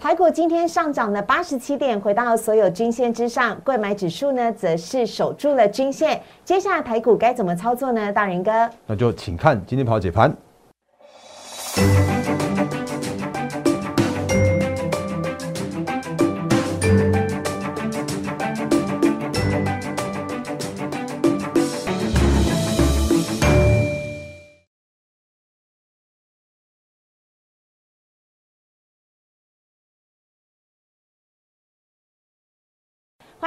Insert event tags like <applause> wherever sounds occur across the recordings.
台股今天上涨了八十七点，回到所有均线之上。贵买指数呢，则是守住了均线。接下来台股该怎么操作呢？大仁哥，那就请看今天跑解盘。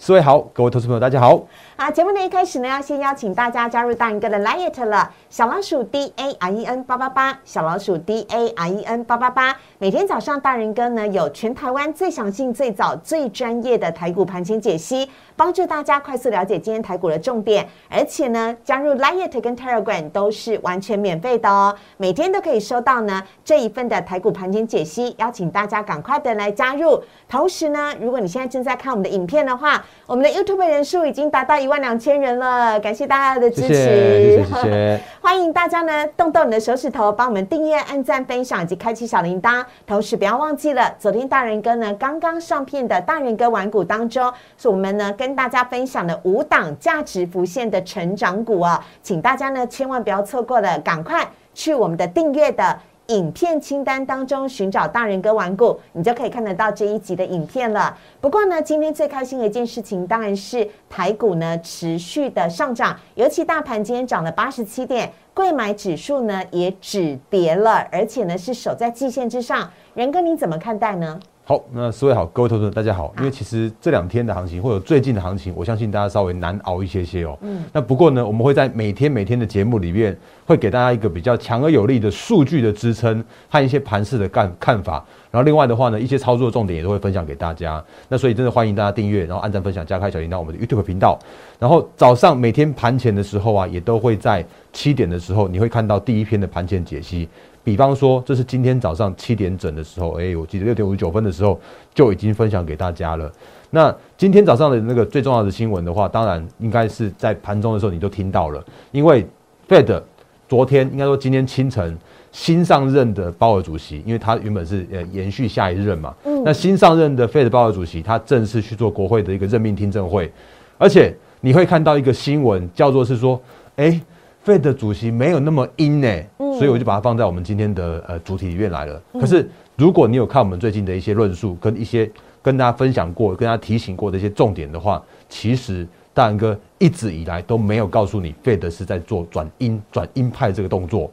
四位好，各位投资朋友大家好。好，节目的一开始呢，要先邀请大家加入大人哥的 Lite 了，小老鼠 D A R E N 八八八，小老鼠 D A R E N 八八八。每天早上大人哥呢有全台湾最详尽、最早、最专业的台股盘前解析，帮助大家快速了解今天台股的重点。而且呢，加入 Lite 跟 Telegram 都是完全免费的哦，每天都可以收到呢这一份的台股盘前解析，邀请大家赶快的来加入。同时呢，如果你现在正在看我们的影片的话，我们的 YouTube 人数已经达到一万两千人了，感谢大家的支持，谢谢，<laughs> 欢迎大家呢动动你的手指头，帮我们订阅、按赞、分享以及开启小铃铛。同时不要忘记了，昨天大人哥呢刚刚上片的大人哥玩股当中，是我们呢跟大家分享的五档价值浮现的成长股啊，请大家呢千万不要错过了，赶快去我们的订阅的。影片清单当中寻找大人哥玩股，你就可以看得到这一集的影片了。不过呢，今天最开心的一件事情当然是台股呢持续的上涨，尤其大盘今天涨了八十七点，贵买指数呢也止跌了，而且呢是守在季线之上。仁哥，你怎么看待呢？好，那四位好，各位投资者大家好。因为其实这两天的行情或者最近的行情，我相信大家稍微难熬一些些哦。嗯。那不过呢，我们会在每天每天的节目里面，会给大家一个比较强而有力的数据的支撑和一些盘势的看看法。然后另外的话呢，一些操作重点也都会分享给大家。那所以真的欢迎大家订阅，然后按赞、分享、加开小铃铛，我们的 YouTube 频道。然后早上每天盘前的时候啊，也都会在七点的时候，你会看到第一篇的盘前解析。比方说，这是今天早上七点整的时候，哎，我记得六点五十九分的时候就已经分享给大家了。那今天早上的那个最重要的新闻的话，当然应该是在盘中的时候你都听到了，因为 Fed 昨天应该说今天清晨新上任的鲍尔主席，因为他原本是呃延续下一任嘛，嗯，那新上任的 Fed 鲍尔主席他正式去做国会的一个任命听证会，而且你会看到一个新闻叫做是说，哎，Fed 主席没有那么阴呢，所以我就把它放在我们今天的呃主题里面来了。可是如果你有看我们最近的一些论述，跟一些跟大家分享过、跟大家提醒过的一些重点的话，其实大然哥一直以来都没有告诉你，，Fed 是在做转鹰、转鹰派这个动作。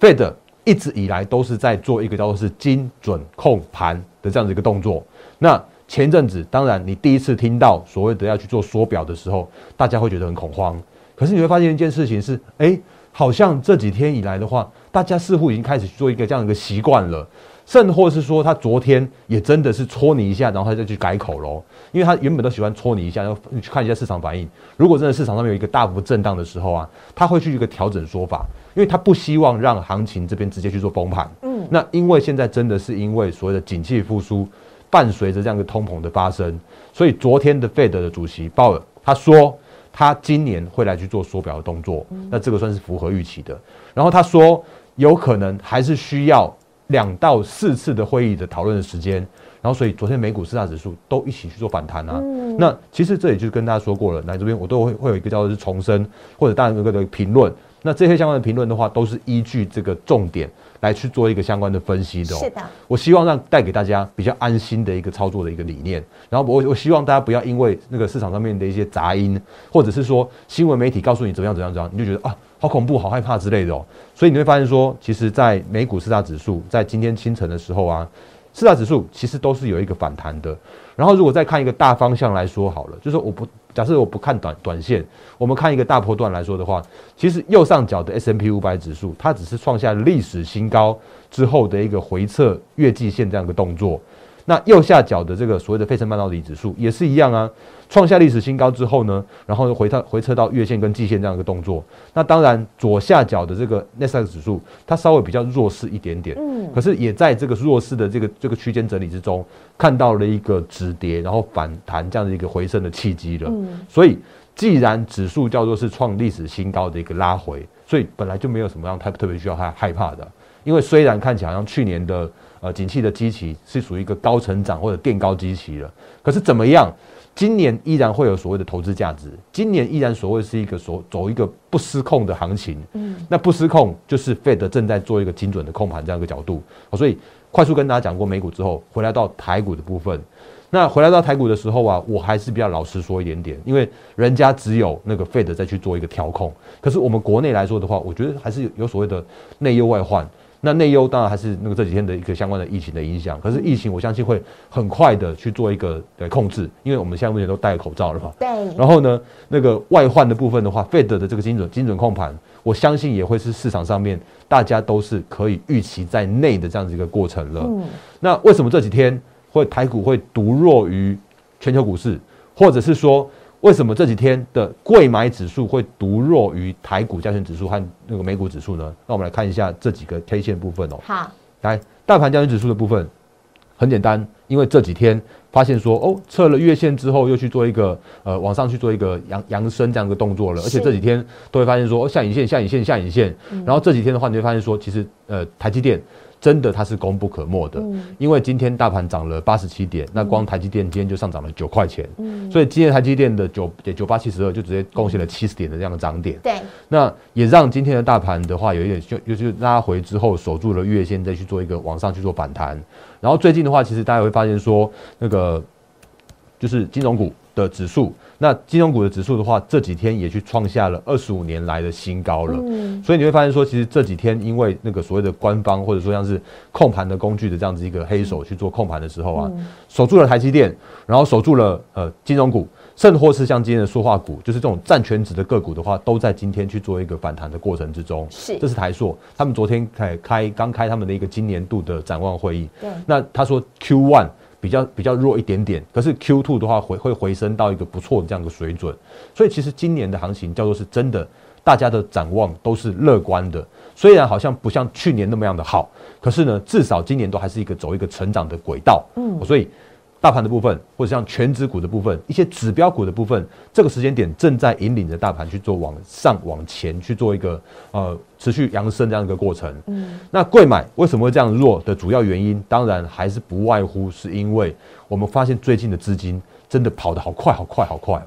，Fed 一直以来都是在做一个叫做是精准控盘的这样子一个动作。那前阵子，当然你第一次听到所谓的要去做缩表的时候，大家会觉得很恐慌。可是你会发现一件事情是，哎，好像这几天以来的话，大家似乎已经开始做一个这样一个习惯了，甚或是说他昨天也真的是戳你一下，然后他就去改口喽，因为他原本都喜欢戳你一下，然后你去看一下市场反应。如果真的市场上面有一个大幅震荡的时候啊，他会去一个调整说法，因为他不希望让行情这边直接去做崩盘。嗯，那因为现在真的是因为所谓的景气复苏，伴随着这样一个通膨的发生，所以昨天的费德的主席鲍尔他说。他今年会来去做缩表的动作，那这个算是符合预期的。然后他说，有可能还是需要两到四次的会议的讨论的时间。然后，所以昨天美股四大指数都一起去做反弹啊。那其实这也就跟大家说过了，来这边我都会会有一个叫做是重申或者大家一个的评论。那这些相关的评论的话，都是依据这个重点来去做一个相关的分析的。是的，我希望让带给大家比较安心的一个操作的一个理念。然后我我希望大家不要因为那个市场上面的一些杂音，或者是说新闻媒体告诉你怎么样怎么样怎样，你就觉得啊好恐怖、好害怕之类的哦。所以你会发现说，其实，在美股四大指数在今天清晨的时候啊，四大指数其实都是有一个反弹的。然后如果再看一个大方向来说好了，就是我不。假设我不看短短线，我们看一个大波段来说的话，其实右上角的 S M P 五百指数，它只是创下历史新高之后的一个回撤月季线这样一个动作。那右下角的这个所谓的费城半导体指数也是一样啊。创下历史新高之后呢，然后又回撤回撤到月线跟季线这样一个动作。那当然左下角的这个 n e s 指数，它稍微比较弱势一点点，嗯，可是也在这个弱势的这个这个区间整理之中，看到了一个止跌然后反弹这样的一个回升的契机了。嗯，所以既然指数叫做是创历史新高的一个拉回，所以本来就没有什么让太特别需要害害怕的。因为虽然看起来好像去年的呃景气的基期是属于一个高成长或者垫高基期了，可是怎么样？今年依然会有所谓的投资价值，今年依然所谓是一个所走一个不失控的行情。嗯，那不失控就是 Fed 正在做一个精准的控盘这样一个角度。所以快速跟大家讲过美股之后，回来到台股的部分。那回来到台股的时候啊，我还是比较老实说一点点，因为人家只有那个 Fed 再去做一个调控，可是我们国内来说的话，我觉得还是有所谓的内忧外患。那内忧当然还是那个这几天的一个相关的疫情的影响，可是疫情我相信会很快的去做一个呃控制，因为我们现在目前都戴口罩了嘛。对。然后呢，那个外患的部分的话，Fed 的这个精准精准控盘，我相信也会是市场上面大家都是可以预期在内的这样子一个过程了。嗯。那为什么这几天会台股会独弱于全球股市，或者是说？为什么这几天的贵买指数会独弱于台股加权指数和那个美股指数呢？那我们来看一下这几个 K 线部分哦。好，来大盘加权指数的部分很简单，因为这几天发现说哦，测了月线之后又去做一个呃往上去做一个扬扬升这样一个动作了，而且这几天都会发现说下影线下影线下影线，然后这几天的话你会发现说其实呃台积电。真的它是功不可没的，因为今天大盘涨了八十七点，那光台积电今天就上涨了九块钱，所以今天台积电的九九八七十二就直接贡献了七十点的这样的涨点。对，那也让今天的大盘的话有一点就就是拉回之后守住了月线，再去做一个往上去做反弹。然后最近的话，其实大家会发现说，那个就是金融股的指数。那金融股的指数的话，这几天也去创下了二十五年来的新高了。嗯，所以你会发现说，其实这几天因为那个所谓的官方或者说像是控盘的工具的这样子一个黑手去做控盘的时候啊，守住了台积电，然后守住了呃金融股，甚或是像今天的塑化股，就是这种占全值的个股的话，都在今天去做一个反弹的过程之中。是，这是台硕，他们昨天开开刚开他们的一个今年度的展望会议。对，那他说 Q one。比较比较弱一点点，可是 Q two 的话回会回升到一个不错的这样的水准，所以其实今年的行情叫做是真的，大家的展望都是乐观的。虽然好像不像去年那么样的好，可是呢，至少今年都还是一个走一个成长的轨道。嗯，所以。大盘的部分，或者像全指股的部分，一些指标股的部分，这个时间点正在引领着大盘去做往上往前去做一个呃持续扬升这样一个过程。嗯，那贵买为什么会这样弱的主要原因，当然还是不外乎是因为我们发现最近的资金真的跑得好快，好快，好快哦。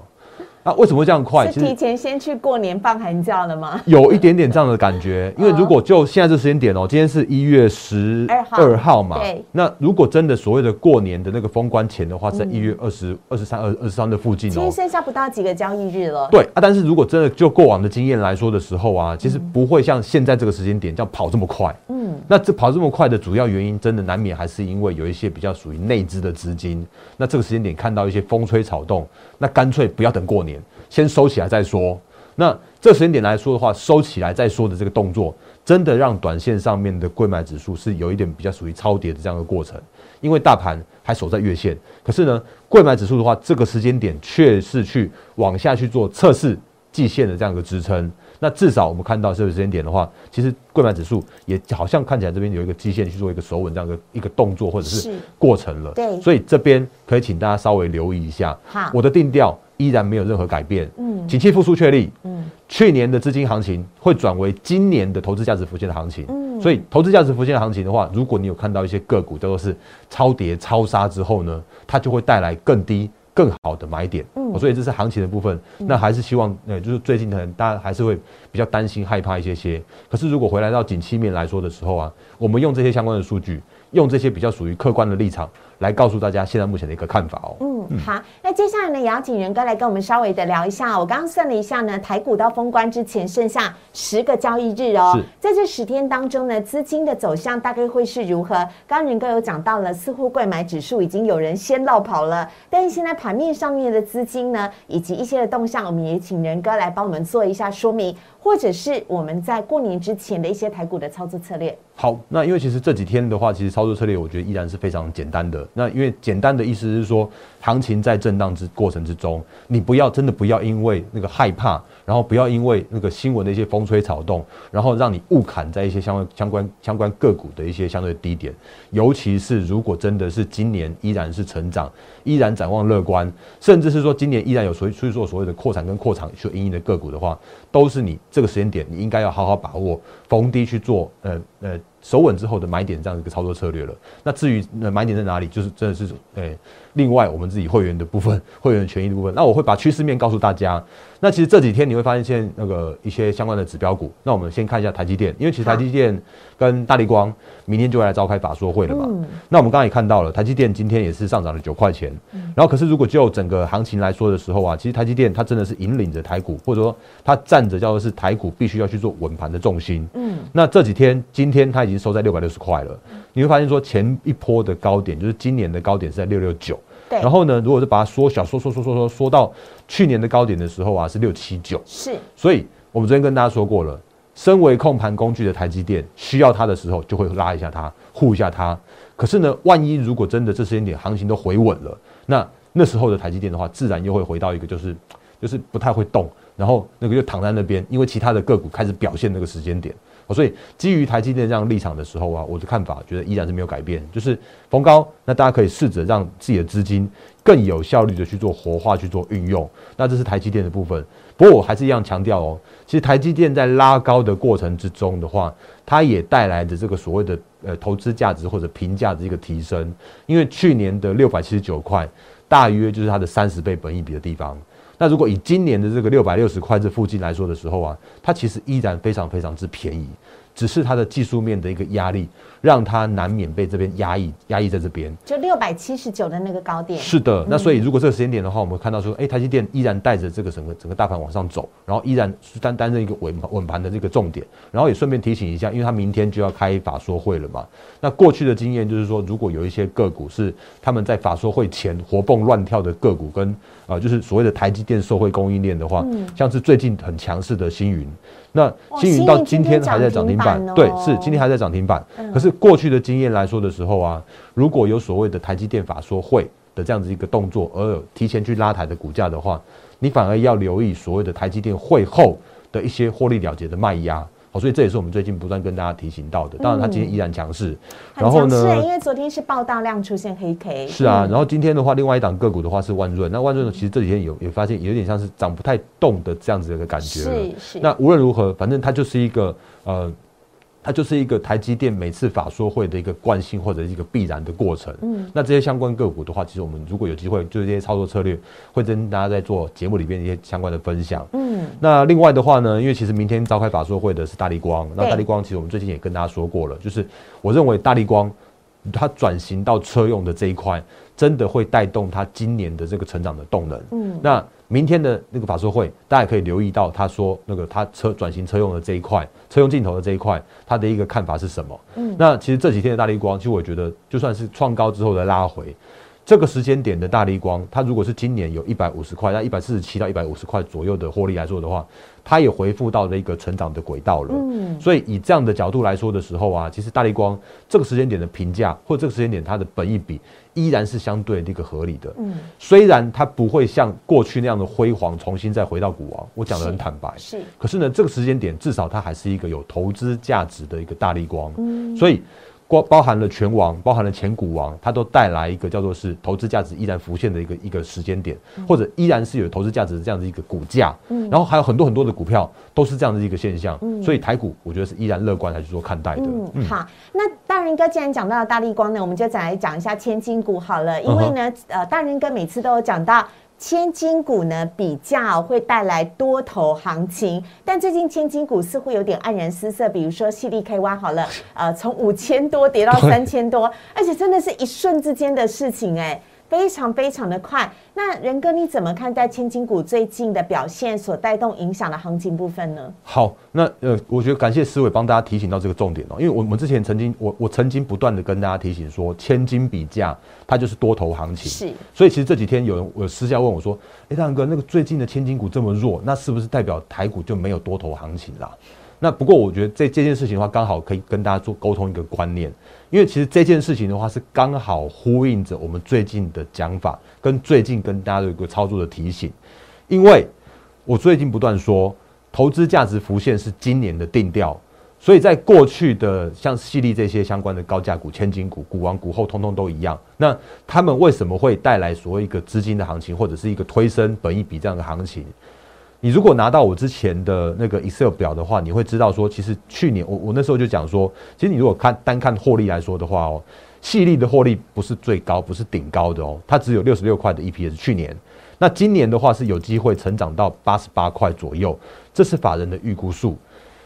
那为什么会这样快？是提前先去过年放寒假了吗？有一点点这样的感觉，<laughs> 因为如果就现在这时间点哦，今天是一月十二号嘛，对。那如果真的所谓的过年的那个封关前的话，在一月二十二、十三、二二十三的附近哦，其实剩下不到几个交易日了。对啊，但是如果真的就过往的经验来说的时候啊，其实不会像现在这个时间点这样跑这么快。嗯，那这跑这么快的主要原因，真的难免还是因为有一些比较属于内资的资金。那这个时间点看到一些风吹草动，那干脆不要等过年。先收起来再说。那这时间点来说的话，收起来再说的这个动作，真的让短线上面的贵买指数是有一点比较属于超跌的这样一个过程。因为大盘还守在月线，可是呢，贵买指数的话，这个时间点却是去往下去做测试季线的这样一个支撑。那至少我们看到这个时间点的话，其实贵买指数也好像看起来这边有一个基线去做一个守稳这样的一个动作或者是过程了。对，所以这边可以请大家稍微留意一下。好，我的定调。依然没有任何改变，嗯，景气复苏确立，嗯，去年的资金行情会转为今年的投资价值浮现的行情，嗯，所以投资价值浮现的行情的话，如果你有看到一些个股叫做是超跌超杀之后呢，它就会带来更低更好的买点，嗯，所以这是行情的部分，那还是希望，呃，就是最近可能大家还是会比较担心害怕一些些，可是如果回来到景气面来说的时候啊，我们用这些相关的数据，用这些比较属于客观的立场。来告诉大家现在目前的一个看法哦。嗯，好，那接下来呢，也要请仁哥来跟我们稍微的聊一下。我刚刚算了一下呢，台股到封关之前剩下十个交易日哦。在这十天当中呢，资金的走向大概会是如何？刚刚仁哥有讲到了，似乎贵买指数已经有人先落跑了，但是现在盘面上面的资金呢，以及一些的动向，我们也请仁哥来帮我们做一下说明。或者是我们在过年之前的一些台股的操作策略。好，那因为其实这几天的话，其实操作策略我觉得依然是非常简单的。那因为简单的意思是说，行情在震荡之过程之中，你不要真的不要因为那个害怕，然后不要因为那个新闻的一些风吹草动，然后让你误砍在一些相关相关相关个股的一些相对低点。尤其是如果真的是今年依然是成长，依然展望乐观，甚至是说今年依然有所所以说所谓的扩产跟扩产去营运的个股的话，都是你。这个时间点你应该要好好把握，逢低去做，呃呃。守稳之后的买点这样一个操作策略了。那至于买点在哪里，就是真的是诶，另外我们自己会员的部分，会员权益的部分，那我会把趋势面告诉大家。那其实这几天你会发现，现在那个一些相关的指标股。那我们先看一下台积电，因为其实台积电跟大力光明天就会来召开法说会了嘛。那我们刚刚也看到了，台积电今天也是上涨了九块钱。然后可是如果就整个行情来说的时候啊，其实台积电它真的是引领着台股，或者说它站着叫做是台股必须要去做稳盘的重心。嗯。那这几天今天它已经收在六百六十块了。你会发现说前一波的高点就是今年的高点是在六六九。然后呢，如果是把它缩小，缩缩缩缩缩缩到去年的高点的时候啊，是六七九。是。所以我们昨天跟大家说过了，身为控盘工具的台积电，需要它的时候就会拉一下它，护一下它。可是呢，万一如果真的这时间点行情都回稳了，那那时候的台积电的话，自然又会回到一个就是就是不太会动，然后那个就躺在那边，因为其他的个股开始表现那个时间点。所以基于台积电这样立场的时候啊，我的看法觉得依然是没有改变，就是逢高，那大家可以试着让自己的资金更有效率的去做活化、去做运用。那这是台积电的部分。不过我还是一样强调哦，其实台积电在拉高的过程之中的话，它也带来的这个所谓的呃投资价值或者评价的一个提升。因为去年的六百七十九块，大约就是它的三十倍本益比的地方。那如果以今年的这个六百六十块这附近来说的时候啊，它其实依然非常非常之便宜。只是它的技术面的一个压力，让它难免被这边压抑，压抑在这边。就六百七十九的那个高点。是的，那所以如果这个时间点的话，我们看到说，哎，台积电依然带着这个整个整个大盘往上走，然后依然是担担任一个稳稳盘的这个重点。然后也顺便提醒一下，因为它明天就要开法说会了嘛。那过去的经验就是说，如果有一些个股是他们在法说会前活蹦乱跳的个股，跟啊就是所谓的台积电受惠供应链的话，像是最近很强势的星云。那星云到今天还在涨停板，对，是今天还在涨停板。可是过去的经验来说的时候啊，如果有所谓的台积电法说会的这样子一个动作，而提前去拉抬的股价的话，你反而要留意所谓的台积电会后的一些获利了结的卖压。好，所以这也是我们最近不断跟大家提醒到的。当然，它今天依然强势。然后呢？因为昨天是爆大量出现黑 K。是啊，然后今天的话，另外一档个股的话是万润。那万润呢，其实这几天有也发现有点像是涨不太动的这样子的一个感觉。是是。那无论如何，反正它就是一个呃。它就是一个台积电每次法说会的一个惯性或者一个必然的过程。嗯，那这些相关个股的话，其实我们如果有机会，就是这些操作策略，会跟大家在做节目里边一些相关的分享。嗯，那另外的话呢，因为其实明天召开法说会的是大力光，那大力光其实我们最近也跟大家说过了，就是我认为大力光它转型到车用的这一块，真的会带动它今年的这个成长的动能。嗯，那。明天的那个法说会，大家可以留意到，他说那个他车转型车用的这一块，车用镜头的这一块，他的一个看法是什么？嗯，那其实这几天的大力光，其实我觉得就算是创高之后的拉回，这个时间点的大力光，它如果是今年有一百五十块，那一百四十七到一百五十块左右的获利来说的话，它也回复到了一个成长的轨道了。嗯，所以以这样的角度来说的时候啊，其实大力光这个时间点的评价，或者这个时间点它的本益比。依然是相对一个合理的，嗯，虽然它不会像过去那样的辉煌，重新再回到股王，我讲的很坦白，是，可是呢，这个时间点至少它还是一个有投资价值的一个大力光，嗯，所以。包包含了全王，包含了前股王，它都带来一个叫做是投资价值依然浮现的一个一个时间点，或者依然是有投资价值的这样的一个股价。嗯，然后还有很多很多的股票都是这样的一个现象。嗯，所以台股我觉得是依然乐观来去做看待的。嗯，好，那大仁哥既然讲到了大力光呢，我们就再来讲一下千金股好了，因为呢，呃，大仁哥每次都有讲到。千金股呢比较会带来多头行情，但最近千金股似乎有点黯然失色。比如说，C D K Y 好了，呃，从五千多跌到三千多，而且真的是一瞬之间的事情，哎。非常非常的快，那仁哥你怎么看待千金股最近的表现所带动影响的行情部分呢？好，那呃，我觉得感谢思伟帮大家提醒到这个重点哦，因为我们之前曾经我我曾经不断的跟大家提醒说，千金比价它就是多头行情，是，所以其实这几天有人我私下问我说，哎，大仁哥，那个最近的千金股这么弱，那是不是代表台股就没有多头行情啦？那不过我觉得这这件事情的话，刚好可以跟大家做沟通一个观念，因为其实这件事情的话是刚好呼应着我们最近的讲法，跟最近跟大家的一个操作的提醒。因为我最近不断说，投资价值浮现是今年的定调，所以在过去的像细粒这些相关的高价股、千金股、股王股后，通通都一样。那他们为什么会带来所谓一个资金的行情，或者是一个推升本一笔这样的行情？你如果拿到我之前的那个 Excel 表的话，你会知道说，其实去年我我那时候就讲说，其实你如果看单看获利来说的话哦，细粒的获利不是最高，不是顶高的哦，它只有六十六块的 EPS。去年，那今年的话是有机会成长到八十八块左右，这是法人的预估数。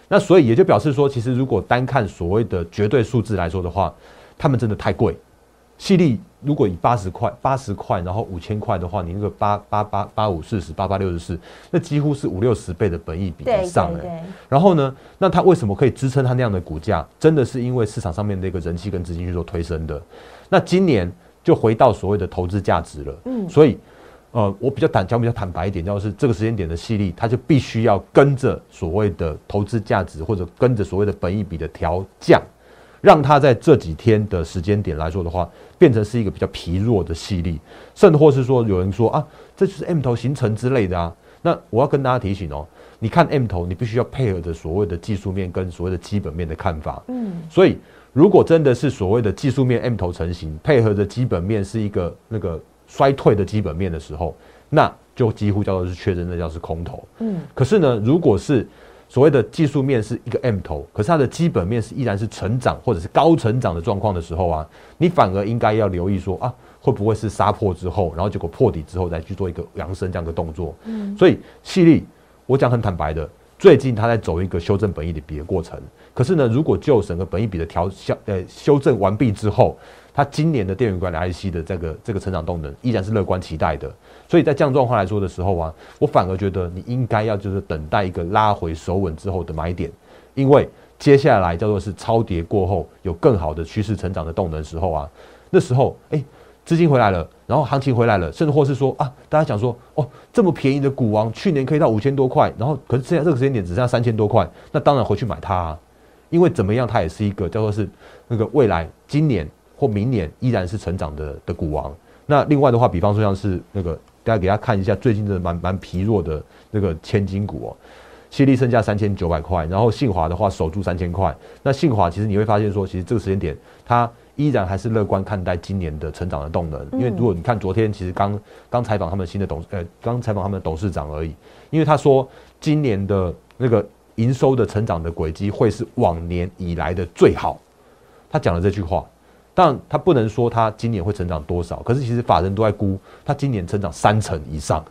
那所以也就表示说，其实如果单看所谓的绝对数字来说的话，他们真的太贵。细粒如果以八十块、八十块，然后五千块的话，你那个八八八八五四十八八六十四，那几乎是五六十倍的本益比以上哎。然后呢，那它为什么可以支撑它那样的股价？真的是因为市场上面的一个人气跟资金去做推升的。那今年就回到所谓的投资价值了。嗯，所以呃，我比较坦讲比较坦白一点，就是这个时间点的细粒，它就必须要跟着所谓的投资价值，或者跟着所谓的本益比的调降。让它在这几天的时间点来说的话，变成是一个比较疲弱的细粒，甚或是说有人说啊，这就是 M 头形成之类的啊。那我要跟大家提醒哦，你看 M 头，你必须要配合着所谓的技术面跟所谓的基本面的看法。嗯，所以如果真的是所谓的技术面 M 头成型，配合着基本面是一个那个衰退的基本面的时候，那就几乎叫做是确认那叫是空头。嗯，可是呢，如果是所谓的技术面是一个 M 头，可是它的基本面是依然是成长或者是高成长的状况的时候啊，你反而应该要留意说啊，会不会是杀破之后，然后结果破底之后再去做一个扬升这样的动作。嗯，所以细粒，我讲很坦白的，最近它在走一个修正本益比的过程。可是呢，如果就整个本益比的调消呃修正完毕之后，它今年的电源管理 IC 的这个这个成长动能依然是乐观期待的，所以在这样状况来说的时候啊，我反而觉得你应该要就是等待一个拉回守稳之后的买点，因为接下来叫做是超跌过后有更好的趋势成长的动能时候啊，那时候哎资金回来了，然后行情回来了，甚至或是说啊大家想说哦这么便宜的股王去年可以到五千多块，然后可是现在这个时间点只剩下三千多块，那当然回去买它，啊，因为怎么样它也是一个叫做是那个未来今年。或明年依然是成长的的股王。那另外的话，比方说像是那个，大家给大家看一下最近的蛮蛮疲弱的那个千金股哦，犀利身价三千九百块，然后信华的话守住三千块。那信华其实你会发现说，其实这个时间点它依然还是乐观看待今年的成长的动能。因为如果你看昨天其实刚刚采访他们新的董呃刚采访他们的董事长而已，因为他说今年的那个营收的成长的轨迹会是往年以来的最好。他讲了这句话。但他不能说他今年会成长多少，可是其实法人都在估他今年成长三成以上，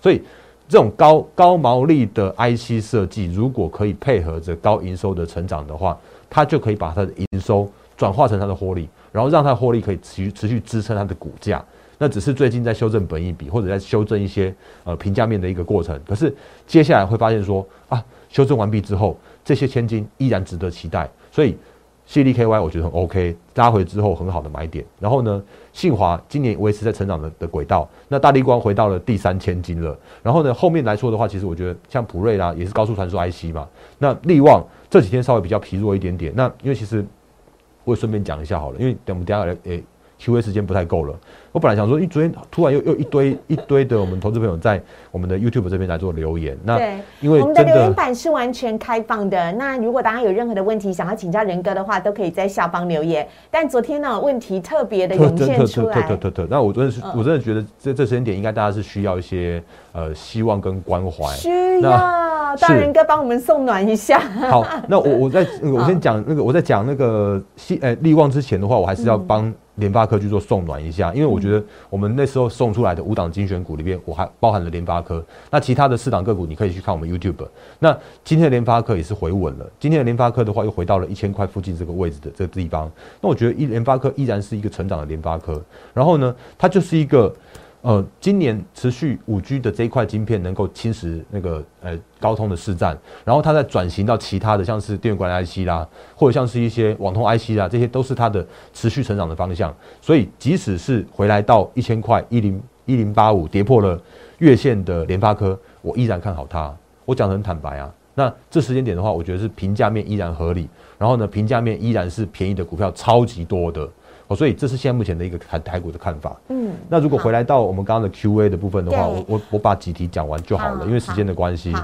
所以这种高高毛利的 IC 设计，如果可以配合着高营收的成长的话，它就可以把它的营收转化成它的获利，然后让它的获利可以持续持续支撑它的股价。那只是最近在修正本益比或者在修正一些呃评价面的一个过程，可是接下来会发现说啊，修正完毕之后，这些千金依然值得期待，所以。C D K Y 我觉得很 OK，拉回之后很好的买点。然后呢，信华今年维持在成长的的轨道。那大力光回到了第三千金了。然后呢，后面来说的话，其实我觉得像普瑞啦，也是高速传输 IC 嘛。那力旺这几天稍微比较疲弱一点点。那因为其实我也顺便讲一下好了，因为等我们等下来诶。A 时间不太够了，我本来想说，因昨天突然又又一堆一堆的我们投资朋友在我们的 YouTube 这边来做留言，那因为我们的留言板是完全开放的，那如果大家有任何的问题想要请教仁哥的话，都可以在下方留言。但昨天呢，问题特别的涌现出来，特特特特那我真的是我真的觉得这这时间点应该大家是需要一些呃希望跟关怀，需要大仁哥帮我们送暖一下。好，那我我在我先讲那个我在讲那个希呃利旺之前的话，我还是要帮。联发科去做送暖一下，因为我觉得我们那时候送出来的五档精选股里面，我还包含了联发科。那其他的四档个股，你可以去看我们 YouTube。那今天的联发科也是回稳了。今天的联发科的话，又回到了一千块附近这个位置的这个地方。那我觉得一联发科依然是一个成长的联发科。然后呢，它就是一个。呃，今年持续五 G 的这一块晶片能够侵蚀那个呃高通的市占，然后它在转型到其他的，像是电源管理 IC 啦，或者像是一些网通 IC 啦，这些都是它的持续成长的方向。所以，即使是回来到一千块一零一零八五跌破了月线的联发科，我依然看好它。我讲的很坦白啊，那这时间点的话，我觉得是评价面依然合理，然后呢，评价面依然是便宜的股票超级多的。所以这是现在目前的一个台台股的看法。嗯，那如果回来到我们刚刚的 Q A 的部分的话，我我我把几题讲完就好了，因为时间的关系。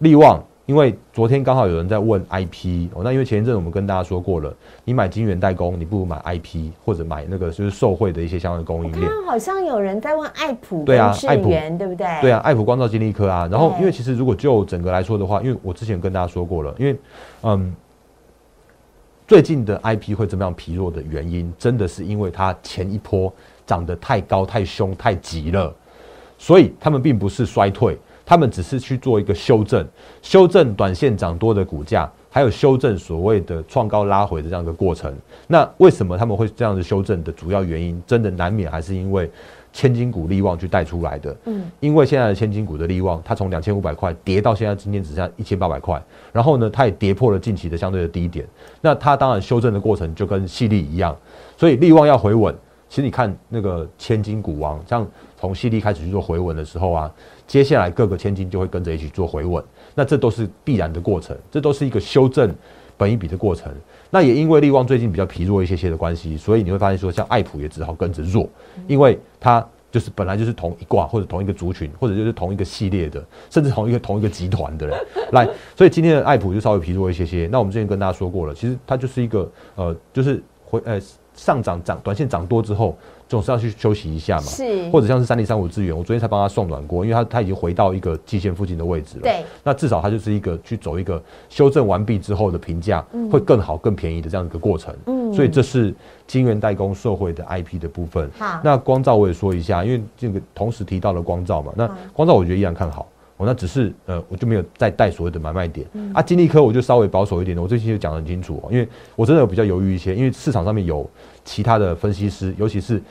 利旺因为昨天刚好有人在问 IP 哦，那因为前一阵我们跟大家说过了，你买晶圆代工，你不如买 IP 或者买那个就是受惠的一些相关的供应链。好像有人在问爱普对啊，爱普对不对？对啊，爱普光照金利科啊。然后因为其实如果就整个来说的话，因为我之前跟大家说过了，因为嗯，最近的 IP 会怎么样疲弱的原因，真的是因为它前一波涨得太高、太凶、太急了，所以他们并不是衰退。他们只是去做一个修正，修正短线涨多的股价，还有修正所谓的创高拉回的这样一个过程。那为什么他们会这样子修正的主要原因，真的难免还是因为千金股利旺去带出来的。嗯，因为现在的千金股的利旺，它从两千五百块跌到现在今天只剩下一千八百块，然后呢，它也跌破了近期的相对的低点。那它当然修正的过程就跟细粒一样，所以利旺要回稳。其实你看那个千金股王，像从细粒开始去做回稳的时候啊。接下来各个千金就会跟着一起做回稳，那这都是必然的过程，这都是一个修正本一笔的过程。那也因为利旺最近比较疲弱一些些的关系，所以你会发现说，像爱普也只好跟着弱，因为它就是本来就是同一卦或者同一个族群，或者就是同一个系列的，甚至同一个同一个集团的人 <laughs> 来，所以今天的爱普就稍微疲弱一些些。那我们之前跟大家说过了，其实它就是一个呃，就是回呃上涨涨短线涨多之后。总是要去休息一下嘛，是，或者像是三零三五资源，我昨天才帮他送暖过，因为他他已经回到一个季线附近的位置了。对，那至少他就是一个去走一个修正完毕之后的评价会更好、更便宜的这样一个过程。嗯，所以这是晶圆代工社会的 IP 的部分。好，那光照我也说一下，因为这个同时提到了光照嘛，那光照我觉得依然看好。哦，那只是呃，我就没有再带所谓的买卖点。啊，金利科我就稍微保守一点的，我最近就讲得很清楚哦，因为我真的有比较犹豫一些，因为市场上面有其他的分析师，尤其是。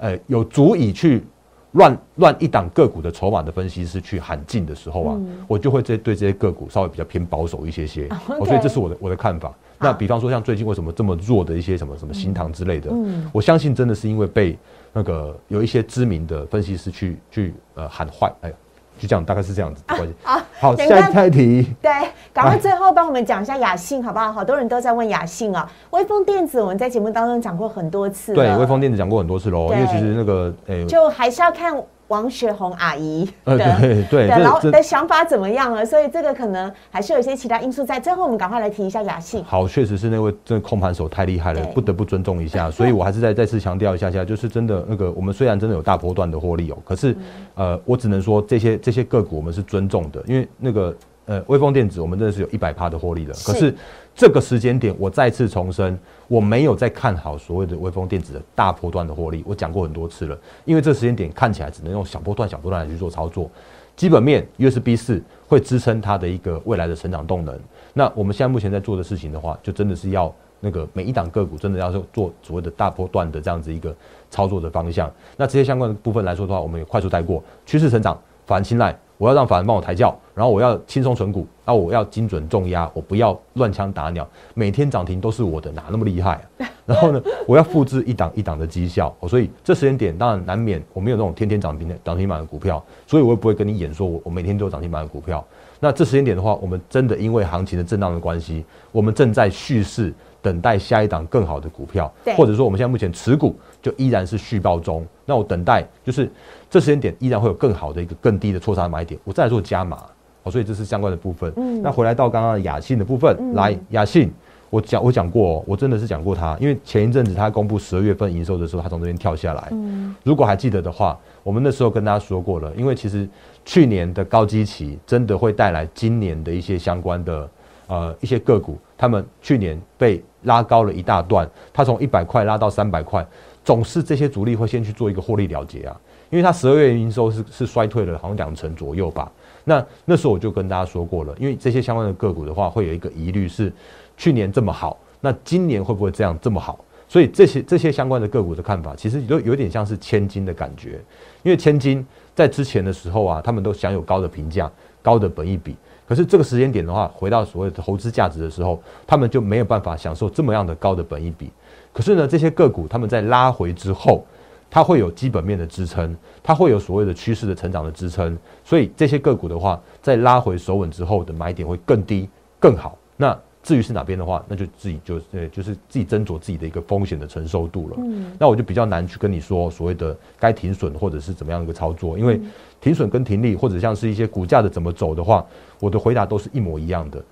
呃，有足以去乱乱一档个股的筹码的分析师去喊进的时候啊，我就会这对这些个股稍微比较偏保守一些些，所以这是我的我的看法。那比方说像最近为什么这么弱的一些什么什么新塘之类的，我相信真的是因为被那个有一些知名的分析师去去呃喊坏，哎。就这样，大概是这样子关系。好，好，下下一题。对，赶快最后帮我们讲一下雅信，好不好？好多人都在问雅信啊。微风电子，我们在节目当中讲过很多次。对，微风电子讲过很多次喽。因为其实那个，诶，就还是要看。王雪红阿姨的对的老的想法怎么样了？所以这个可能还是有一些其他因素在。最后我们赶快来提一下雅信。好，确实是那位真的控盘手太厉害了，不得不尊重一下。<laughs> 所以我还是再再次强调一下下，就是真的那个我们虽然真的有大波段的获利哦，可是呃，我只能说这些这些个股我们是尊重的，因为那个呃，微风电子我们真的是有一百趴的获利的，可是。这个时间点，我再次重申，我没有在看好所谓的微风电子的大波段的获利。我讲过很多次了，因为这时间点看起来只能用小波段、小波段来去做操作。基本面 USB 四会支撑它的一个未来的成长动能。那我们现在目前在做的事情的话，就真的是要那个每一档个股真的要做做所谓的大波段的这样子一个操作的方向。那这些相关的部分来说的话，我们也快速带过趋势成长、反青睐。我要让法人帮我抬轿，然后我要轻松存股，那我要精准重压，我不要乱枪打鸟，每天涨停都是我的，哪那么厉害啊？<laughs> 然后呢，我要复制一档一档的绩效，所以这时间点当然难免我没有那种天天涨停的涨停板的股票，所以我也不会跟你演说我我每天都有涨停板的股票。那这时间点的话，我们真的因为行情的震荡的关系，我们正在蓄势等待下一档更好的股票，或者说我们现在目前持股就依然是续报中，那我等待就是。这时间点依然会有更好的一个更低的错杀买点，我再来做加码，哦，所以这是相关的部分。嗯，那回来到刚刚的雅信的部分，来雅信，我讲我讲过，我真的是讲过它，因为前一阵子它公布十二月份营收的时候，它从这边跳下来。嗯，如果还记得的话，我们那时候跟大家说过了，因为其实去年的高基期真的会带来今年的一些相关的呃一些个股，他们去年被拉高了一大段，它从一百块拉到三百块，总是这些主力会先去做一个获利了结啊。因为它十二月营收是是衰退了，好像两成左右吧。那那时候我就跟大家说过了，因为这些相关的个股的话，会有一个疑虑是，去年这么好，那今年会不会这样这么好？所以这些这些相关的个股的看法，其实都有点像是千金的感觉。因为千金在之前的时候啊，他们都享有高的评价、高的本益比，可是这个时间点的话，回到所谓的投资价值的时候，他们就没有办法享受这么样的高的本益比。可是呢，这些个股他们在拉回之后。它会有基本面的支撑，它会有所谓的趋势的成长的支撑，所以这些个股的话，在拉回首稳之后的买点会更低更好。那至于是哪边的话，那就自己就呃就是自己斟酌自己的一个风险的承受度了。嗯，那我就比较难去跟你说所谓的该停损或者是怎么样一个操作，因为停损跟停利或者像是一些股价的怎么走的话，我的回答都是一模一样的。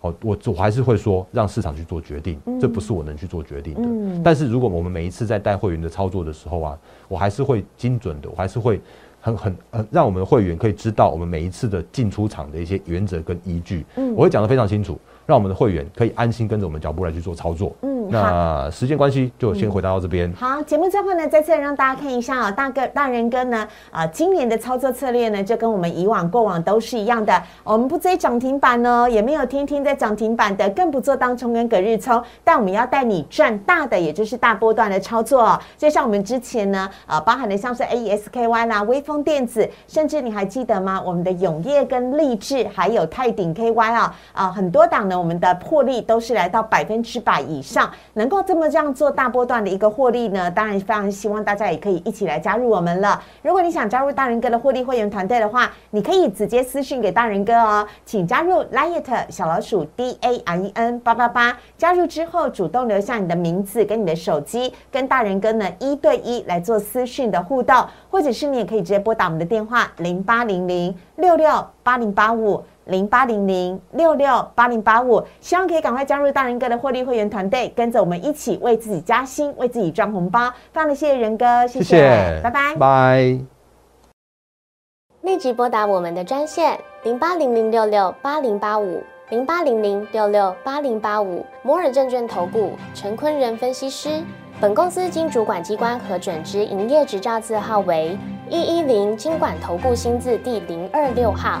哦，我我还是会说让市场去做决定，这不是我能去做决定的。但是如果我们每一次在带会员的操作的时候啊，我还是会精准的，我还是会很很很让我们的会员可以知道我们每一次的进出场的一些原则跟依据，我会讲的非常清楚。让我们的会员可以安心跟着我们脚步来去做操作。嗯，那时间关系就先回答到这边。好，节目最后呢，再次让大家看一下啊，大哥大人哥呢，啊，今年的操作策略呢，就跟我们以往过往都是一样的。我们不追涨停板哦，也没有天天在涨停板的，更不做当冲跟隔日冲。但我们要带你赚大的，也就是大波段的操作。就像我们之前呢，啊，包含的像是 A E S K Y 啦、微风电子，甚至你还记得吗？我们的永业跟立志，还有泰鼎 K Y 啊，啊，很多档。我们的获利都是来到百分之百以上，能够这么这样做大波段的一个获利呢？当然非常希望大家也可以一起来加入我们了。如果你想加入大人哥的获利会员团队的话，你可以直接私讯给大人哥哦，请加入 liet 小老鼠 d a r e n 八八八，加入之后主动留下你的名字跟你的手机，跟大人哥呢一对一来做私讯的互动，或者是你也可以直接拨打我们的电话零八零零六六八零八五。零八零零六六八零八五，希望可以赶快加入大人哥的获利会员团队，跟着我们一起为自己加薪，为自己赚红包。非常的谢谢仁哥，谢谢，拜拜，拜。立即拨打我们的专线零八零零六六八零八五零八零零六六八零八五摩尔证券投顾 <laughs> 陈坤仁分析师。本公司经主管机关核准之营业执照字号为一一零金管投顾新字第零二六号。